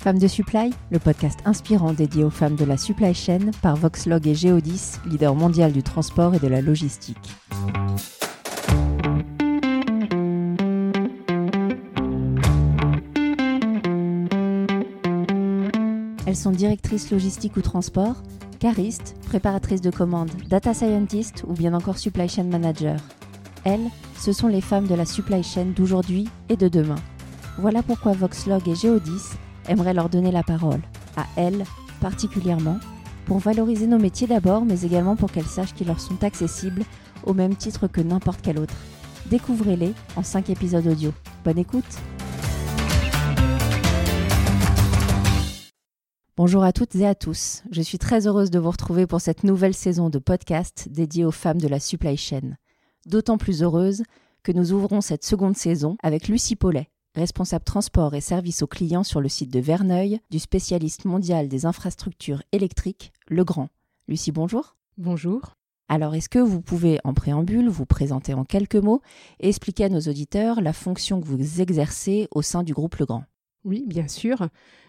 Femmes de Supply, le podcast inspirant dédié aux femmes de la supply chain par Voxlog et Geodis, leader mondial du transport et de la logistique. Elles sont directrices logistique ou transport, caristes, préparatrices de commandes, data scientists ou bien encore supply chain manager. Elles, ce sont les femmes de la supply chain d'aujourd'hui et de demain. Voilà pourquoi Voxlog et Geodis aimeraient leur donner la parole, à elles particulièrement, pour valoriser nos métiers d'abord, mais également pour qu'elles sachent qu'ils leur sont accessibles au même titre que n'importe quel autre. Découvrez-les en 5 épisodes audio. Bonne écoute Bonjour à toutes et à tous. Je suis très heureuse de vous retrouver pour cette nouvelle saison de podcast dédiée aux femmes de la supply chain. D'autant plus heureuse que nous ouvrons cette seconde saison avec Lucie Paulet, responsable transport et service aux clients sur le site de Verneuil du spécialiste mondial des infrastructures électriques, Legrand. Lucie, bonjour. Bonjour. Alors, est-ce que vous pouvez, en préambule, vous présenter en quelques mots et expliquer à nos auditeurs la fonction que vous exercez au sein du groupe Legrand Oui, bien sûr.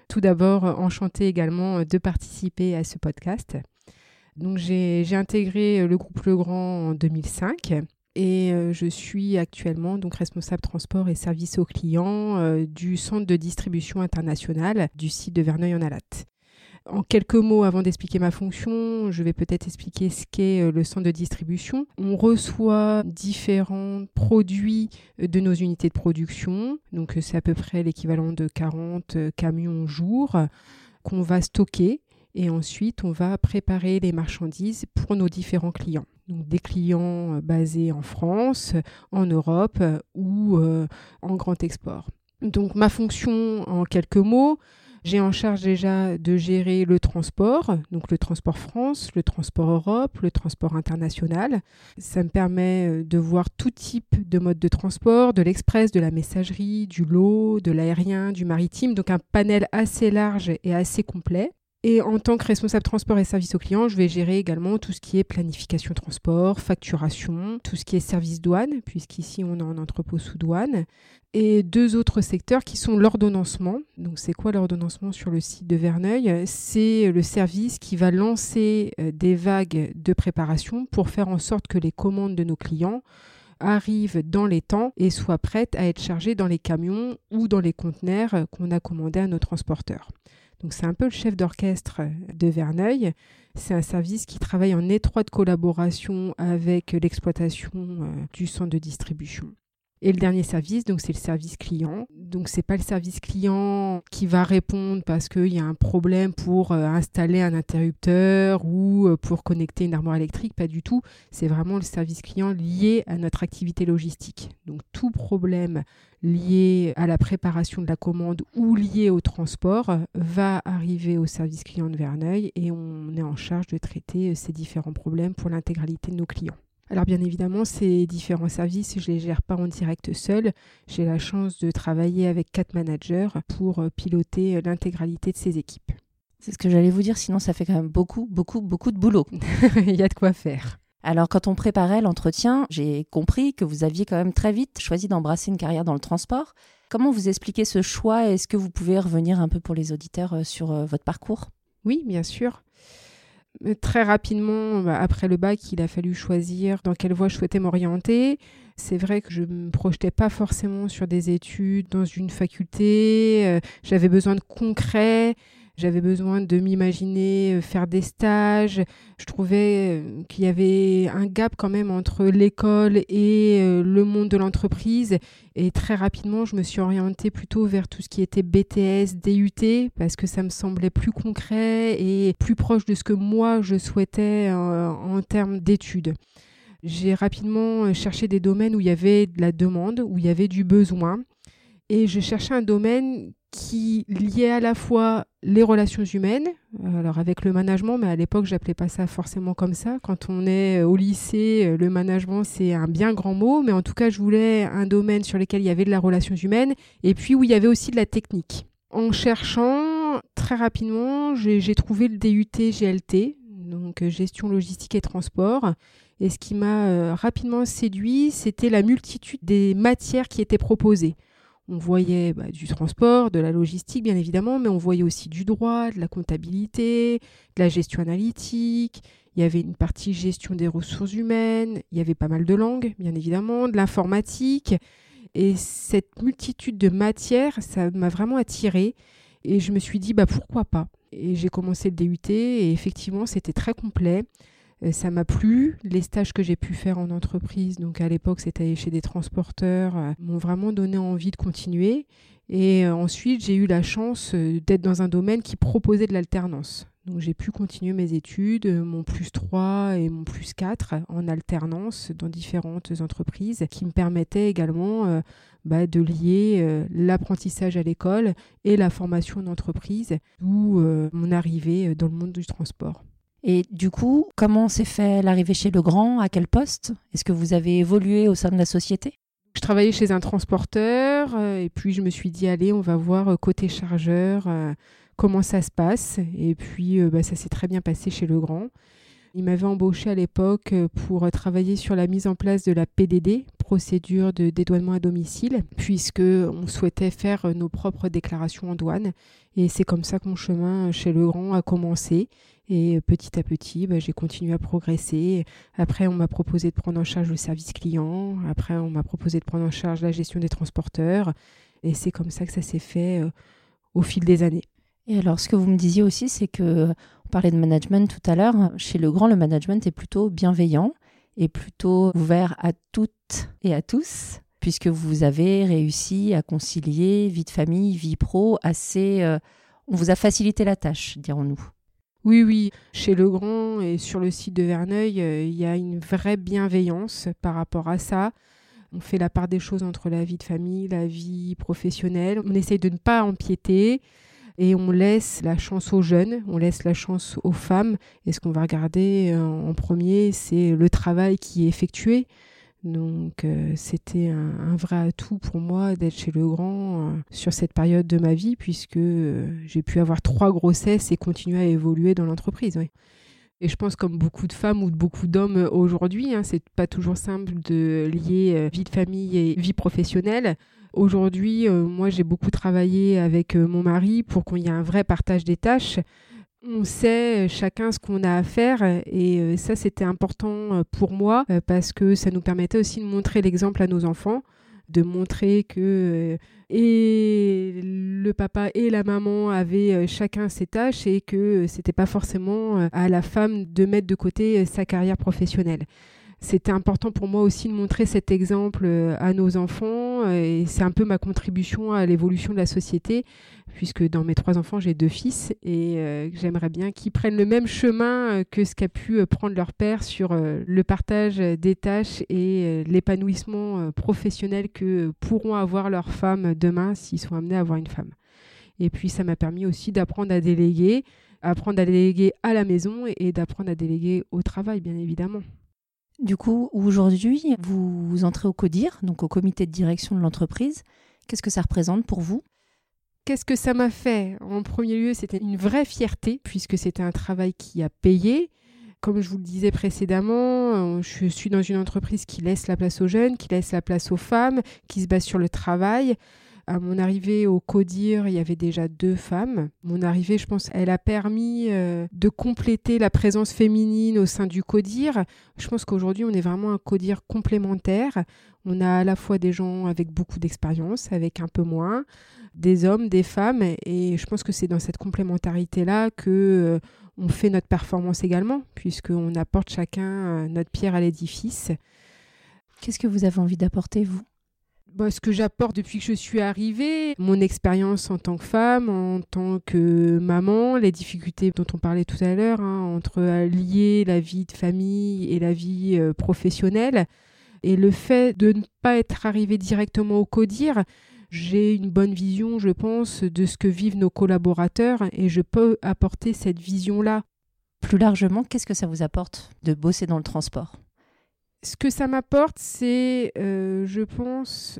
Tout d'abord, enchanté également de participer à ce podcast. Donc, j'ai intégré le groupe Legrand en 2005 et euh, je suis actuellement donc responsable transport et service aux clients euh, du centre de distribution international du site de Verneuil-en-Alate. En quelques mots, avant d'expliquer ma fonction, je vais peut-être expliquer ce qu'est euh, le centre de distribution. On reçoit différents produits de nos unités de production, donc c'est à peu près l'équivalent de 40 camions jour qu'on va stocker et ensuite on va préparer les marchandises pour nos différents clients donc des clients euh, basés en France, en Europe euh, ou euh, en grand export. Donc ma fonction en quelques mots, j'ai en charge déjà de gérer le transport, donc le transport France, le transport Europe, le transport international. Ça me permet de voir tout type de mode de transport, de l'express, de la messagerie, du lot, de l'aérien, du maritime, donc un panel assez large et assez complet. Et en tant que responsable transport et service aux clients, je vais gérer également tout ce qui est planification transport, facturation, tout ce qui est service douane, puisqu'ici on est en entrepôt sous douane, et deux autres secteurs qui sont l'ordonnancement. Donc c'est quoi l'ordonnancement sur le site de Verneuil? C'est le service qui va lancer euh, des vagues de préparation pour faire en sorte que les commandes de nos clients arrivent dans les temps et soient prêtes à être chargées dans les camions ou dans les conteneurs qu'on a commandés à nos transporteurs. Donc c'est un peu le chef d'orchestre de Verneuil. C'est un service qui travaille en étroite collaboration avec l'exploitation euh, du centre de distribution. Et le dernier service, donc c'est le service client. Donc c'est pas le service client qui va répondre parce qu'il y a un problème pour euh, installer un interrupteur ou euh, pour connecter une armoire électrique, pas du tout. C'est vraiment le service client lié à notre activité logistique. Donc tout problème lié à la préparation de la commande ou lié au transport va arriver au service client de Verneuil et on est en charge de traiter euh, ces différents problèmes pour l'intégralité de nos clients. Alors bien évidemment, ces différents services, je ne les gère pas en direct seul. J'ai la chance de travailler avec quatre managers pour euh, piloter euh, l'intégralité de ces équipes. C'est ce que j'allais vous dire, sinon ça fait quand même beaucoup, beaucoup, beaucoup de boulot. Il y a de quoi faire. Alors quand on préparait l'entretien, j'ai compris que vous aviez quand même très vite choisi d'embrasser une carrière dans le transport. Comment vous expliquez ce choix? Est-ce que vous pouvez revenir un peu pour les auditeurs euh, sur votre parcours? Oui, bien sûr. Très rapidement, bah, après le bac, il a fallu choisir dans quelle voie je souhaitais m'orienter. C'est vrai que je ne me projetais pas forcément sur des études dans une faculté. Euh, j'avais besoin de concret. J'avais besoin de m'imaginer euh, faire des stages. Je trouvais euh, qu'il y avait un gap quand même entre l'école et euh, le monde de l'entreprise. Et très rapidement, je me suis orientée plutôt vers tout ce qui était BTS, DUT, parce que ça me semblait plus concret et plus proche de ce que moi je souhaitais en termes d'études. J'ai rapidement cherché des domaines où il y avait de la demande, où il y avait du besoin. Et je cherchais un domaine qui liait à la fois les relations humaines, alors avec le management, mais à l'époque, j'appelais pas ça forcément comme ça. Quand on est au lycée, le management, c'est un bien grand mot, mais en tout cas, je voulais un domaine sur lequel il y avait de la relation humaine et puis où il y avait aussi de la technique. En cherchant, très rapidement, j'ai trouvé le DUT GLT, donc gestion logistique et transport. Et ce qui m'a euh, rapidement séduit, c'était la multitude des matières qui étaient proposées On voyait bah, du transport, de la logistique bien évidemment, mais on voyait aussi du droit, de la comptabilité, de la gestion analytique. Il y avait une partie gestion des ressources humaines, il y avait pas mal de langues bien évidemment, de l'informatique. Et cette multitude de matières, ça m'a vraiment attirée. Et je me suis dit, bah, pourquoi pas? Et j'ai commencé le DUT et effectivement, c'était très complet. Euh, ça m'a plu. Les stages que j'ai pu faire en entreprise, donc à l'époque c'était chez des transporteurs, euh, m'ont vraiment donné envie de continuer. Et euh, ensuite, j'ai eu la chance d'être dans un domaine qui proposait de l'alternance. Donc j'ai pu continuer mes études, mon plus 3 et mon plus 4 en alternance dans différentes entreprises qui me permettaient également bah, de lier l'apprentissage à l'école et la formation en entreprise, d'où mon arrivée dans le monde du transport. Et du coup, comment s'est fait l'arrivée chez Legrand À quel poste? Est-ce que vous avez évolué au sein de la société? Je travaillais chez un transporteur euh, et puis je me suis dit, allez, on va voir euh, côté chargeur euh, comment ça se passe. Et puis bah, ça s'est très bien passé chez Legrand. Il m'avait embauché à l'époque pour travailler sur la mise en place de la PDD, procédure de dédouanement à domicile, puisque on souhaitait faire nos propres déclarations en douane. Et c'est comme ça que mon chemin chez Legrand a commencé. Et petit à petit, bah, j'ai continué à progresser. Après, on m'a proposé de prendre en charge le service client. Après, on m'a proposé de prendre en charge la gestion des transporteurs. Et c'est comme ça que ça s'est fait euh, au fil des années. Et alors, ce que vous me disiez aussi, c'est que on parlait de management tout à l'heure. Chez Le Grand, le management est plutôt bienveillant et plutôt ouvert à toutes et à tous, puisque vous avez réussi à concilier vie de famille, vie pro assez. Euh, on vous a facilité la tâche, dirons-nous. Oui, oui, chez Legrand et sur le site de Verneuil, euh, il y a une vraie bienveillance par rapport à ça. On fait la part des choses entre la vie de famille, la vie professionnelle. On essaye de ne pas empiéter et on laisse la chance aux jeunes, on laisse la chance aux femmes. Et ce qu'on va regarder euh, en premier, c'est le travail qui est effectué. Donc euh, c'était un, vrai atout pour moi d'être chez Legrand euh, sur cette période de ma vie puisque euh, j'ai pu avoir trois grossesses et continuer à évoluer dans l'entreprise. Et je pense comme beaucoup de femmes ou beaucoup d'hommes aujourd'hui, hein, c'est pas toujours simple de lier vie de famille et vie professionnelle. Aujourd'hui, moi j'ai beaucoup travaillé avec mon mari pour qu'il y ait un vrai partage des tâches on sait euh, chacun ce qu'on a à faire et euh, ça c'était important euh, pour moi parce que ça nous permettait aussi de montrer l'exemple à nos enfants, de montrer que et le papa et la maman avaient chacun ses tâches et que c'était pas forcément à la femme de mettre de côté sa carrière professionnelle c'était important pour moi aussi de montrer cet exemple euh, à nos enfants euh, et c'est un peu ma contribution à l'évolution de la société puisque dans mes trois enfants j'ai deux fils et euh, j'aimerais bien qu'ils prennent le même chemin que ce qu'a pu prendre leur père sur le partage des tâches et l'épanouissement professionnel que pourront avoir leurs femmes demain s'ils sont amenés à avoir une femme. Et puis ça m'a permis aussi d'apprendre à déléguer, apprendre à déléguer à la maison et d'apprendre à déléguer au travail bien évidemment. Du coup, aujourd'hui, vous entrez au CODIR, donc au comité de direction de l'entreprise. Qu'est-ce que ça représente pour vous? Qu'est-ce que ça m'a fait? En premier lieu, c'était une vraie fierté, puisque c'était un travail qui a payé. Comme je vous le disais précédemment, euh, je suis dans une entreprise qui laisse la place aux jeunes, qui laisse la place aux femmes, qui se base sur le travail. À mon arrivée au CODIR, il y avait déjà deux femmes. Mon arrivée, je pense, elle a permis euh, de compléter la présence féminine au sein du CODIR. Je pense qu'aujourd'hui, on est vraiment un CODIR complémentaire. On a à la fois des gens avec beaucoup d'expérience, avec un peu moins, des hommes, des femmes, et je pense que c'est dans cette complémentarité-là que euh, on fait notre performance également, puisqu'on apporte chacun euh, notre pierre à l'édifice. Qu'est-ce que vous avez envie d'apporter, vous? Bah, ce que j'apporte depuis que je suis arrivée, mon expérience en tant que femme, en tant que maman, les difficultés dont on parlait tout à l'heure, hein, entre lier la vie de famille et la vie euh, professionnelle, et le fait de ne pas être arrivée directement au CODIR, j'ai une bonne vision, je pense, de ce que vivent nos collaborateurs et je peux apporter cette vision-là. Plus largement, qu'est-ce que ça vous apporte de bosser dans le transport? Ce que ça m'apporte, c'est, euh, je pense,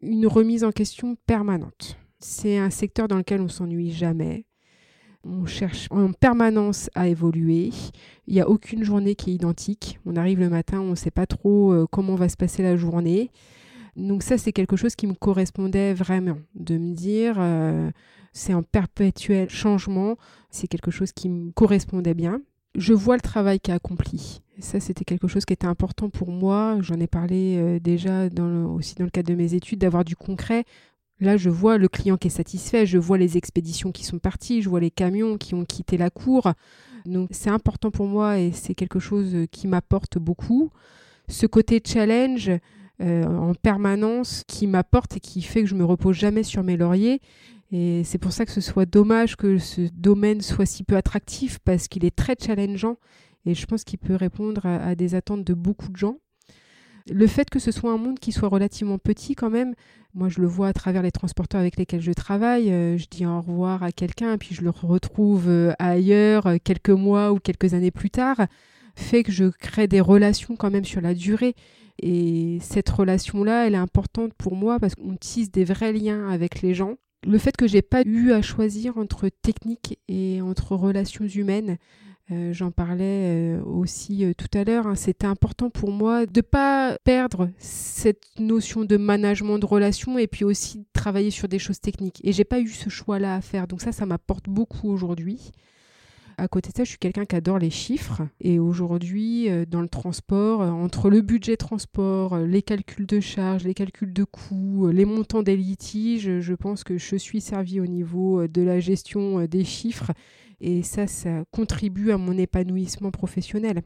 une remise en question permanente. C'est un secteur dans lequel on s'ennuie jamais. On cherche en permanence à évoluer. Il n'y a aucune journée qui est identique. On arrive le matin, on ne sait pas trop euh, comment va se passer la journée. Donc ça, c'est quelque chose qui me correspondait vraiment, de me dire, euh, c'est en perpétuel changement, c'est quelque chose qui me correspondait bien. Je vois le travail qui est accompli. ça, c'était quelque chose qui était important pour moi. J'en ai parlé euh, déjà aussi dans le cadre de mes études, d'avoir du concret. Là, je vois le client qui est satisfait, je vois les expéditions qui sont parties, je vois les camions qui ont quitté la cour. Donc, c'est important pour moi et c'est quelque chose qui m'apporte beaucoup. Ce côté challenge euh, en permanence qui m'apporte et qui fait que je me repose jamais sur mes lauriers. Et c'est pour ça que ce soit dommage que ce domaine soit si peu attractif parce qu'il est très challengeant et je pense qu'il peut répondre à des attentes de beaucoup de gens. Le fait que ce soit un monde qui soit relativement petit quand même, moi je le vois à travers les transporteurs avec lesquels je travaille, euh, je dis au revoir à quelqu'un, puis je le retrouve euh, ailleurs euh, quelques mois ou quelques années plus tard, fait que je crée des relations quand même sur la durée. Et cette relation-là, elle est importante pour moi parce qu'on tisse des vrais liens avec les gens. Le fait que j'ai pas eu à choisir entre technique et entre relations humaines, euh, j'en parlais euh, aussi euh, tout à l'heure. Hein. C'était important pour moi de pas perdre cette notion de management de relations et puis aussi de travailler sur des choses techniques. Et j'ai pas eu ce choix-là à faire. Donc ça, ça m'apporte beaucoup aujourd'hui. À côté de ça, je suis quelqu'un qui adore les chiffres. Et aujourd'hui, dans le transport, entre le budget transport, les calculs de charges, les calculs de coûts, les montants des litiges, je pense que je suis servi au niveau de la gestion des chiffres et ça, ça contribue à mon épanouissement professionnel.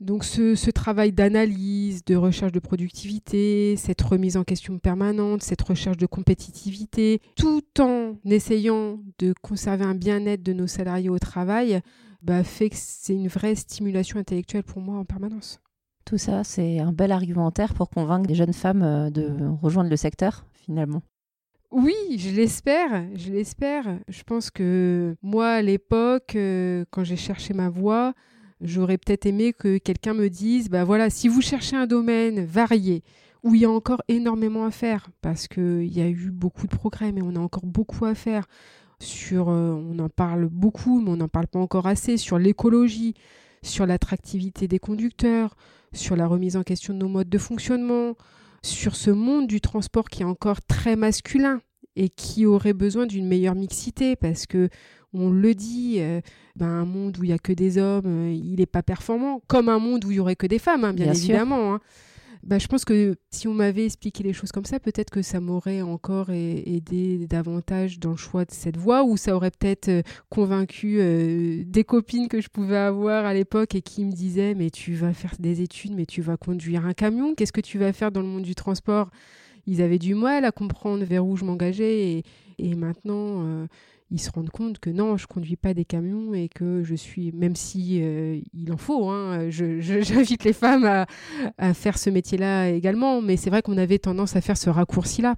Donc ce, travail d'analyse, de recherche de productivité, cette remise en question permanente, cette recherche de compétitivité, tout en essayant de conserver un bien-être de nos salariés au travail, bah, fait que c'est une vraie stimulation intellectuelle pour moi en permanence. Tout ça, c'est un bel argumentaire pour convaincre les jeunes femmes euh, de rejoindre le secteur, finalement. Oui, je l'espère, je l'espère. Je pense que moi, à l'époque, euh, quand j'ai cherché ma voie, j'aurais peut-être aimé que quelqu'un me dise, bah voilà, si vous cherchez un domaine varié, où il y a encore énormément à faire, parce qu'il y a eu beaucoup de progrès, mais on a encore beaucoup à faire. Sur, euh, on en parle beaucoup, mais on n'en parle pas encore assez, sur l'écologie, sur l'attractivité des conducteurs, sur la remise en question de nos modes de fonctionnement, sur ce monde du transport qui est encore très masculin et qui aurait besoin d'une meilleure mixité parce que on le dit, euh, ben, un monde où il y a que des hommes, euh, il n'est pas performant, comme un monde où il y aurait que des femmes, hein, bien, évidemment. Hein. Bah, je pense que si on m'avait expliqué les choses comme ça, peut-être que ça m'aurait encore aidé davantage dans le choix de cette voie, ou ça aurait peut-être euh, convaincu euh, des copines que je pouvais avoir à l'époque et qui me disaient mais tu vas faire des études, mais tu vas conduire un camion, qu'est-ce que tu vas faire dans le monde du transport? Ils avaient du mal à comprendre vers où je m'engageais et, et, maintenant... Euh, ils se rendent compte que non, je conduis pas des camions et que je suis, même si euh, il en faut, hein, j'invite les femmes à, faire ce métier-là également, mais c'est vrai qu'on avait tendance à faire ce raccourci-là.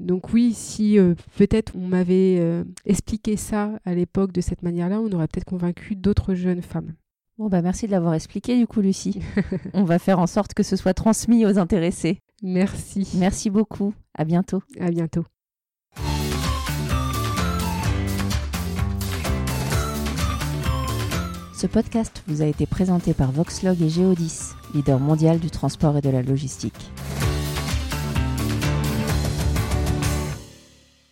Donc oui, si euh, peut-être on m'avait euh, expliqué ça à l'époque de cette manière-là, on aurait peut-être convaincu d'autres jeunes femmes. Bon bah merci de l'avoir expliqué du coup Lucie. on va faire en sorte que ce soit transmis aux intéressés. Merci. Merci beaucoup. À bientôt. À bientôt. Ce podcast vous a été présenté par Voxlog et Geodis, leader mondial du transport et de la logistique.